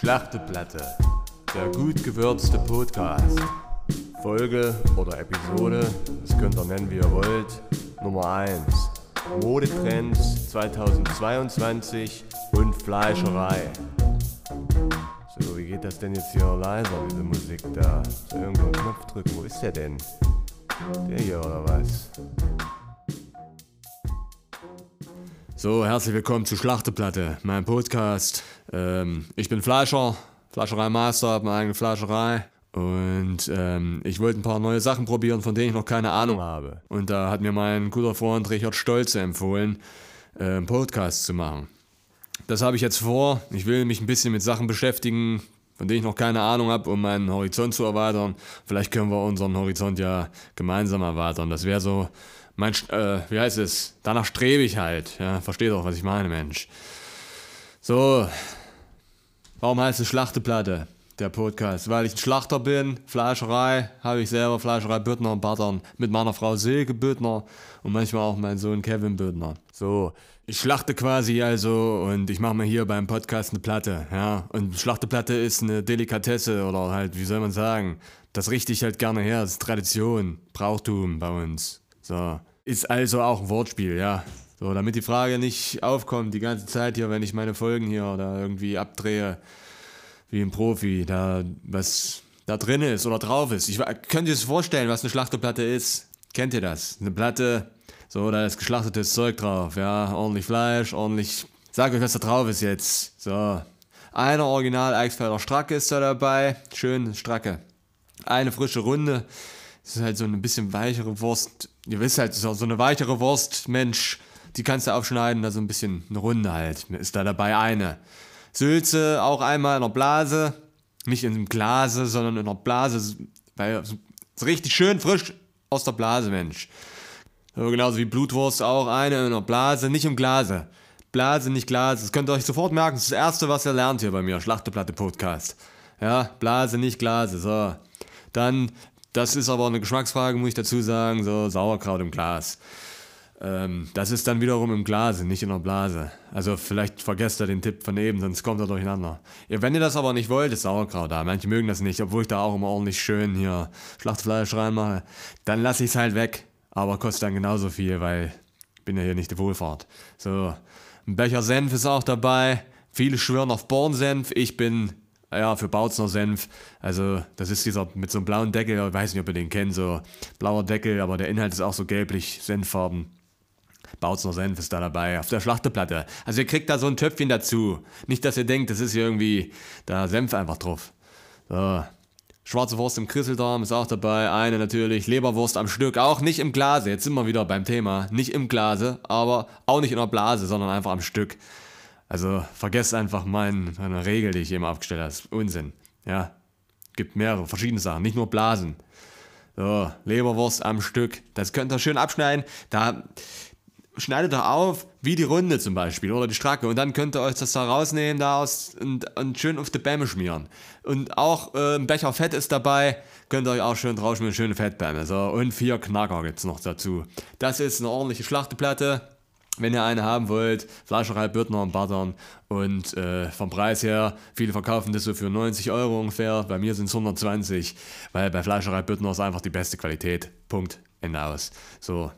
Schlachteplatte, der gut gewürzte Podcast. Folge oder Episode, das könnt ihr nennen wie ihr wollt. Nummer 1. Modetrends 2022 und Fleischerei. So, wie geht das denn jetzt hier leiser, diese Musik da? So, irgendwo einen Knopf drücken, wo ist der denn? Der hier oder was? So, herzlich willkommen zu Schlachteplatte, meinem Podcast. Ähm, ich bin Fleischer, Fleischerei-Master, habe meine eigene Fleischerei. Und ähm, ich wollte ein paar neue Sachen probieren, von denen ich noch keine Ahnung habe. Und da hat mir mein guter Freund Richard Stolze empfohlen, äh, einen Podcast zu machen. Das habe ich jetzt vor. Ich will mich ein bisschen mit Sachen beschäftigen, von denen ich noch keine Ahnung habe, um meinen Horizont zu erweitern. Vielleicht können wir unseren Horizont ja gemeinsam erweitern. Das wäre so mein, äh, wie heißt es? Danach strebe ich halt. Ja, versteht doch, was ich meine, Mensch. So, warum heißt es Schlachteplatte, der Podcast? Weil ich ein Schlachter bin, Fleischerei, habe ich selber Fleischerei Büttner und Battern mit meiner Frau Silke Büttner und manchmal auch mein Sohn Kevin Büttner. So, ich schlachte quasi also und ich mache mir hier beim Podcast eine Platte, ja. Und Schlachteplatte ist eine Delikatesse oder halt, wie soll man sagen, das richte ich halt gerne her, das ist Tradition, Brauchtum bei uns. So. Ist also auch ein Wortspiel, ja. So, damit die Frage nicht aufkommt die ganze Zeit hier, wenn ich meine Folgen hier oder irgendwie abdrehe, wie ein Profi, da was da drin ist oder drauf ist. Ich könnt ihr es vorstellen, was eine Schlachterplatte ist? Kennt ihr das? Eine Platte, so, da ist geschlachtetes Zeug drauf, ja, ordentlich Fleisch, ordentlich. Sag euch, was da drauf ist jetzt. So. Einer Original Eichsfelder Stracke ist da dabei. Schön Stracke. Eine frische Runde. Das ist halt so eine bisschen weichere Wurst. Ihr wisst halt, so eine weichere Wurst, Mensch, die kannst du aufschneiden, da so ein bisschen eine Runde halt. Ist da dabei eine. Sülze auch einmal in der Blase. Nicht in einem Glase, sondern in der Blase. Weil so richtig schön frisch aus der Blase, Mensch. So, genauso wie Blutwurst auch eine in der Blase, nicht im Glase. Blase, nicht Glas. Das könnt ihr euch sofort merken. Das ist das Erste, was ihr lernt hier bei mir. Schlachteplatte Podcast. Ja, Blase, nicht Glase. So. Dann das ist aber eine Geschmacksfrage, muss ich dazu sagen. So Sauerkraut im Glas. Ähm, das ist dann wiederum im Glas, nicht in der Blase. Also vielleicht vergesst ihr den Tipp von eben, sonst kommt er durcheinander. Ja, wenn ihr das aber nicht wollt, ist Sauerkraut da. Manche mögen das nicht, obwohl ich da auch immer ordentlich schön hier Schlachtfleisch reinmache. Dann lasse ich es halt weg. Aber kostet dann genauso viel, weil ich bin ja hier nicht die Wohlfahrt. So, ein Becher Senf ist auch dabei. Viele schwören auf Bornsenf. Ich bin ja, für Bautzner Senf. Also, das ist dieser mit so einem blauen Deckel, ich weiß nicht, ob ihr den kennt, so blauer Deckel, aber der Inhalt ist auch so gelblich, Senffarben. Bautzner Senf ist da dabei, auf der Schlachteplatte. Also ihr kriegt da so ein Töpfchen dazu. Nicht, dass ihr denkt, das ist hier irgendwie da Senf einfach drauf. So. Schwarze Wurst im Krisseldarm ist auch dabei. Eine natürlich. Leberwurst am Stück. Auch nicht im Glase. Jetzt sind wir wieder beim Thema. Nicht im Glase, aber auch nicht in der Blase, sondern einfach am Stück. Also vergesst einfach mein, meine Regel, die ich eben aufgestellt habe. Das ist Unsinn. Ja. Gibt mehrere verschiedene Sachen, nicht nur Blasen. So, Leberwurst am Stück. Das könnt ihr schön abschneiden. Da schneidet ihr auf, wie die Runde zum Beispiel oder die Stracke. Und dann könnt ihr euch das da rausnehmen da aus und, und schön auf die Bämme schmieren. Und auch äh, ein Becher Fett ist dabei. Könnt ihr euch auch schön drauf schmieren, schöne Fettbämme. So, und vier Knacker gibt es noch dazu. Das ist eine ordentliche Schlachteplatte wenn ihr eine haben wollt, Fleischerei Bürdner und Battern. Und äh, vom Preis her, viele verkaufen das so für 90 Euro ungefähr. Bei mir sind es 120, weil bei Fleischerei Bürdner ist einfach die beste Qualität. Punkt. Ende aus. So.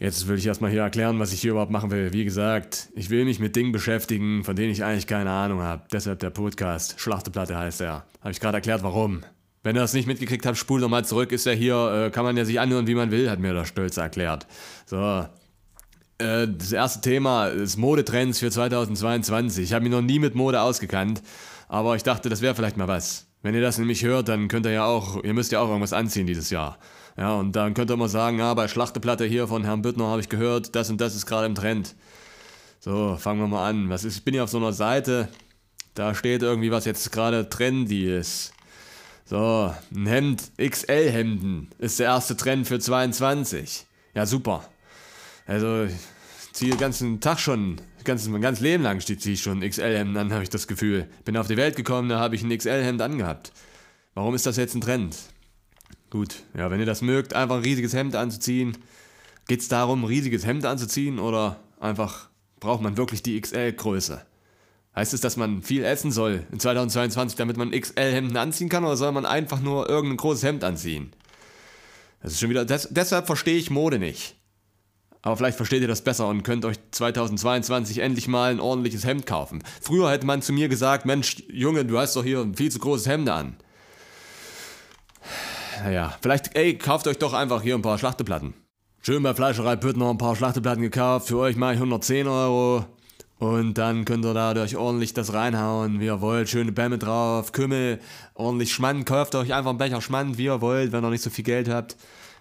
Jetzt will ich erstmal hier erklären, was ich hier überhaupt machen will. Wie gesagt, ich will mich mit Dingen beschäftigen, von denen ich eigentlich keine Ahnung habe. Deshalb der Podcast. Schlachteplatte heißt er. Habe ich gerade erklärt, warum. Wenn ihr das nicht mitgekriegt habt, spult nochmal zurück. Ist ja hier, äh, kann man ja sich anhören, wie man will, hat mir der Stolz erklärt. So, das erste Thema ist Modetrends für 2022. Ich habe mich noch nie mit Mode ausgekannt, aber ich dachte, das wäre vielleicht mal was. Wenn ihr das nämlich hört, dann könnt ihr ja auch, ihr müsst ja auch irgendwas anziehen dieses Jahr. Ja, und dann könnt ihr immer sagen, ja, bei Schlachteplatte hier von Herrn Büttner habe ich gehört, das und das ist gerade im Trend. So, fangen wir mal an. Was ist, ich bin hier auf so einer Seite, da steht irgendwie, was jetzt gerade trendy ist. So, ein Hemd, XL-Hemden, ist der erste Trend für 22. Ja, super. Also, ich ziehe den ganzen Tag schon, ganz, mein ganzes Leben lang ziehe ich schon XL-Hemden an, habe ich das Gefühl. Bin auf die Welt gekommen, da habe ich ein XL-Hemd angehabt. Warum ist das jetzt ein Trend? Gut, ja, wenn ihr das mögt, einfach ein riesiges Hemd anzuziehen. Geht es darum, ein riesiges Hemd anzuziehen oder einfach braucht man wirklich die XL-Größe? Heißt es, dass man viel essen soll in 2022, damit man XL-Hemden anziehen kann, oder soll man einfach nur irgendein großes Hemd anziehen? Das ist schon wieder. Das, deshalb verstehe ich Mode nicht. Aber vielleicht versteht ihr das besser und könnt euch 2022 endlich mal ein ordentliches Hemd kaufen. Früher hätte man zu mir gesagt, Mensch, Junge, du hast doch hier ein viel zu großes Hemd an. Naja, vielleicht, ey, kauft euch doch einfach hier ein paar Schlachteplatten. Schön bei Fleischerei Püttner ein paar Schlachteplatten gekauft. Für euch ich 110 Euro. Und dann könnt ihr dadurch ordentlich das reinhauen, wie ihr wollt. Schöne Bämme drauf, Kümmel, ordentlich Schmand. Kauft euch einfach einen Becher Schmand, wie ihr wollt, wenn ihr nicht so viel Geld habt.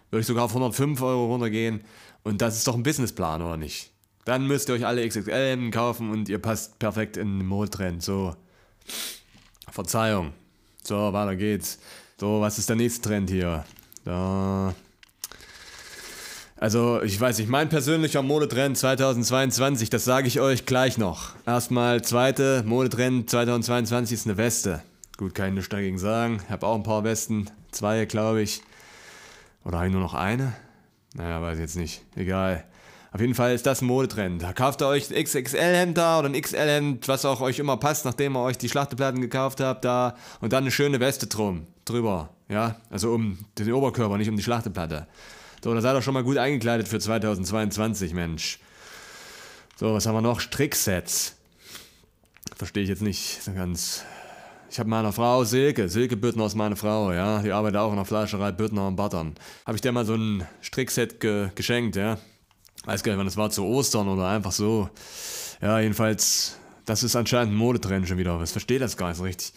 Würde ich sogar auf 105 Euro runtergehen. Und das ist doch ein Businessplan, oder nicht? Dann müsst ihr euch alle XXL kaufen und ihr passt perfekt in den Modetrend. So. Verzeihung. So, weiter geht's. So, was ist der nächste Trend hier? Da. Also, ich weiß nicht, mein persönlicher Modetrend 2022, das sage ich euch gleich noch. Erstmal, zweite Modetrend 2022 ist eine Weste. Gut, kann ich nichts dagegen sagen. Ich habe auch ein paar Westen. Zwei, glaube ich. Oder habe ich nur noch eine? Naja, weiß jetzt nicht. Egal. Auf jeden Fall ist das ein Modetrend. Kauft ihr euch ein XXL-Hemd da oder ein XL-Hemd, was auch euch immer passt, nachdem ihr euch die Schlachteplatten gekauft habt, da und dann eine schöne Weste drum, drüber. Ja, also um den Oberkörper, nicht um die Schlachteplatte. So, da seid ihr schon mal gut eingekleidet für 2022, Mensch. So, was haben wir noch? Stricksets. Verstehe ich jetzt nicht so ganz. Ich habe meiner Frau Silke, Silke Büttner ist meine Frau, ja. Die arbeitet auch in der Fleischerei Büttner und Battern. Habe ich der mal so ein Strickset ge geschenkt, ja. Weiß gar nicht, wann das war, zu Ostern oder einfach so. Ja, jedenfalls, das ist anscheinend ein Modetrend schon wieder. Ich verstehe das gar nicht so richtig.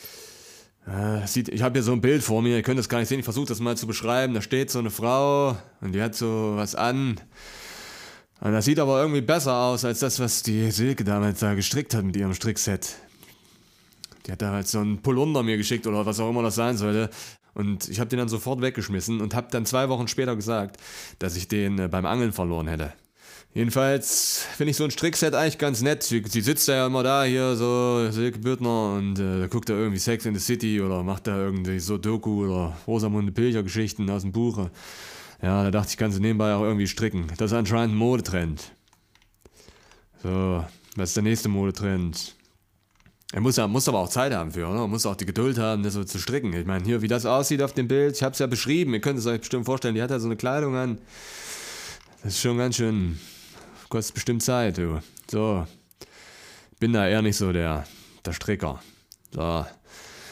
Äh, sieht, ich habe hier so ein Bild vor mir, ihr könnt das gar nicht sehen, ich versuche das mal zu beschreiben. Da steht so eine Frau und die hat so was an. Und das sieht aber irgendwie besser aus als das, was die Silke damals da gestrickt hat mit ihrem Strickset. Die hat da halt so einen Polunder mir geschickt oder was auch immer das sein sollte. Und ich habe den dann sofort weggeschmissen und habe dann zwei Wochen später gesagt, dass ich den äh, beim Angeln verloren hätte. Jedenfalls finde ich so ein Strickset eigentlich ganz nett. Sie, sie, sitzt ja immer da hier, so Silke Büttner, und äh, guckt da irgendwie Sex in the City oder macht da irgendwie so Doku oder Rosamunde Pilcher Geschichten aus dem Buch. Ja, da dachte ich, kann sie nebenbei auch irgendwie stricken. Das ist anscheinend ein Modetrend. So, was ist der nächste Modetrend? Er muss, muss aber auch Zeit haben für, oder? Er muss auch die Geduld haben, das so zu stricken. Ich meine, hier, wie das aussieht auf dem Bild, ich habe es ja beschrieben, ihr könnt es euch bestimmt vorstellen, die hat ja so eine Kleidung an. Das ist schon ganz schön, kostet bestimmt Zeit, du. So, bin da eher nicht so der, der Stricker. So,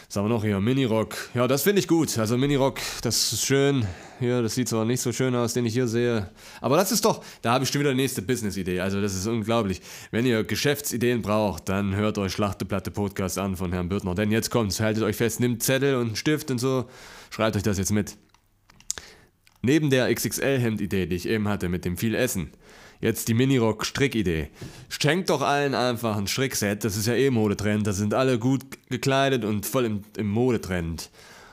was haben wir noch hier? Minirock. Ja, das finde ich gut. Also Minirock, das ist schön. Hier, das sieht zwar nicht so schön aus, den ich hier sehe. Aber das ist doch, da habe ich schon wieder die nächste Business-Idee. Also das ist unglaublich. Wenn ihr Geschäftsideen braucht, dann hört euch Schlachteplatte Podcast an von Herrn Bürtner. Denn jetzt kommt's, haltet euch fest, nimmt Zettel und Stift und so. Schreibt euch das jetzt mit. Neben der XXL-Hemd-Idee, die ich eben hatte mit dem viel Essen, Jetzt die Minirock-Strickidee. Schenkt doch allen einfach ein Strickset, das ist ja eh Modetrend, da sind alle gut gekleidet und voll im, im Modetrend.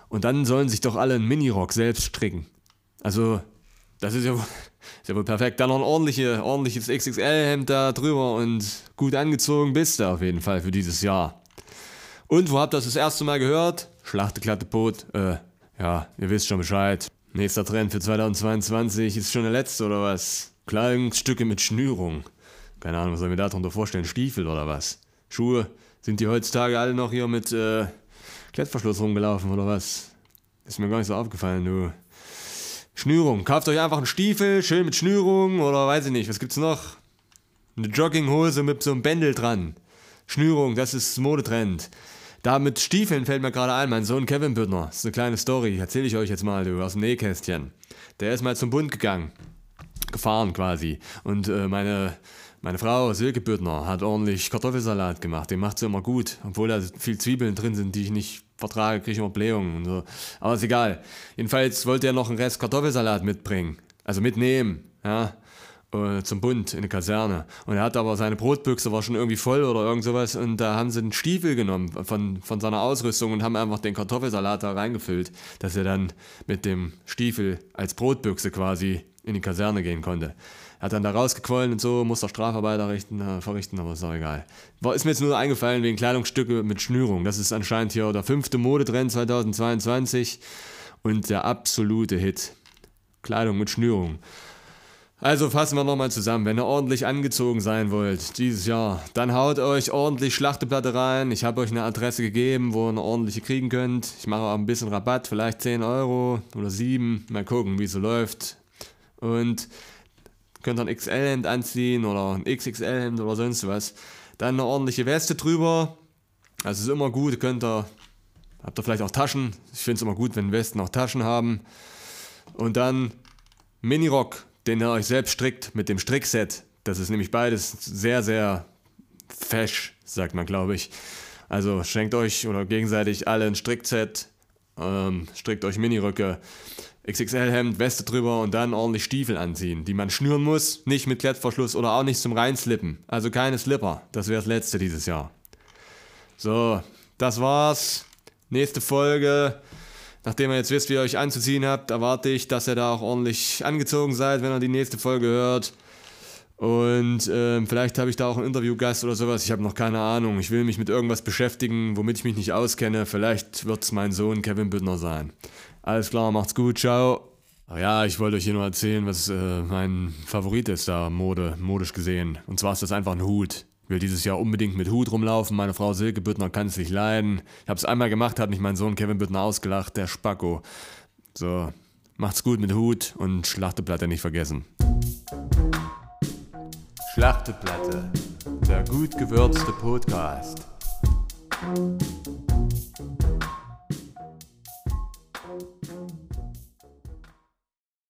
Und dann sollen sich doch alle einen Minirock selbst stricken. Also, das ist ja, ist ja wohl perfekt. Dann noch ein ordentliche, ordentliches XXL-Hemd da drüber und gut angezogen bist du auf jeden Fall für dieses Jahr. Und wo habt ihr das das erste Mal gehört? Schlachte, glatte. Äh, ja, ihr wisst schon Bescheid. Nächster Trend für 2022 ist schon der letzte oder was? Kleidungsstücke mit Schnürung. Keine Ahnung, was soll ich mir darunter vorstellen? Stiefel oder was? Schuhe? Sind die heutzutage alle noch hier mit äh, Klettverschluss rumgelaufen oder was? Ist mir gar nicht so aufgefallen, du. Schnürung. Kauft euch einfach einen Stiefel, schön mit Schnürung oder weiß ich nicht, was gibt's noch? Eine Jogginghose mit so einem Bändel dran. Schnürung, das ist Modetrend. Da mit Stiefeln fällt mir gerade ein, mein Sohn Kevin Büttner. Das ist eine kleine Story, erzähle ich euch jetzt mal, du, aus dem Nähkästchen. Der ist mal zum Bund gegangen gefahren quasi. Und äh, meine, meine Frau Silke Büttner hat ordentlich Kartoffelsalat gemacht. Den macht sie immer gut, obwohl da viel Zwiebeln drin sind, die ich nicht vertrage, kriege ich immer Blähungen und so. Aber ist egal. Jedenfalls wollte er noch einen Rest Kartoffelsalat mitbringen. Also mitnehmen, ja äh, zum Bund in eine Kaserne. Und er hat aber seine Brotbüchse war schon irgendwie voll oder irgend sowas und da haben sie einen Stiefel genommen von, von seiner Ausrüstung und haben einfach den Kartoffelsalat da reingefüllt, dass er dann mit dem Stiefel als Brotbüchse quasi in die Kaserne gehen konnte. Er hat dann da rausgequollen und so, musste Strafarbeit errichten, äh, verrichten, aber ist auch egal. War, ist mir jetzt nur eingefallen wegen Kleidungsstücke mit Schnürung. Das ist anscheinend hier der fünfte Modetrend 2022 und der absolute Hit. Kleidung mit Schnürung. Also fassen wir nochmal zusammen. Wenn ihr ordentlich angezogen sein wollt dieses Jahr, dann haut euch ordentlich Schlachteplatte rein. Ich habe euch eine Adresse gegeben, wo ihr eine ordentliche kriegen könnt. Ich mache auch ein bisschen Rabatt, vielleicht 10 Euro oder 7. Mal gucken, wie es so läuft. Und könnt ihr ein XL-Hemd anziehen oder ein XXL-Hemd oder sonst was. Dann eine ordentliche Weste drüber. Also ist immer gut, könnt ihr, habt ihr vielleicht auch Taschen. Ich finde es immer gut, wenn Westen auch Taschen haben. Und dann Minirock den ihr euch selbst strickt mit dem Strickset. Das ist nämlich beides sehr, sehr fesch, sagt man, glaube ich. Also schenkt euch oder gegenseitig alle ein Strickset, ähm, strickt euch Miniröcke, XXL-Hemd, Weste drüber und dann ordentlich Stiefel anziehen, die man schnüren muss, nicht mit Klettverschluss oder auch nicht zum Reinslippen. Also keine Slipper, das wäre das letzte dieses Jahr. So, das war's. Nächste Folge Nachdem ihr jetzt wisst, wie ihr euch anzuziehen habt, erwarte ich, dass ihr da auch ordentlich angezogen seid, wenn ihr die nächste Folge hört. Und ähm, vielleicht habe ich da auch einen Interviewgast oder sowas. Ich habe noch keine Ahnung. Ich will mich mit irgendwas beschäftigen, womit ich mich nicht auskenne. Vielleicht wird es mein Sohn Kevin Büttner sein. Alles klar, macht's gut, ciao. Ach ja, ich wollte euch hier nur erzählen, was äh, mein Favorit ist da, Mode, modisch gesehen. Und zwar ist das einfach ein Hut will dieses Jahr unbedingt mit Hut rumlaufen. Meine Frau Silke Büttner kann es nicht leiden. Ich habe es einmal gemacht, hat mich mein Sohn Kevin Büttner ausgelacht, der Spacko. So, macht's gut mit Hut und Schlachteplatte nicht vergessen. Schlachteplatte, der gut gewürzte Podcast.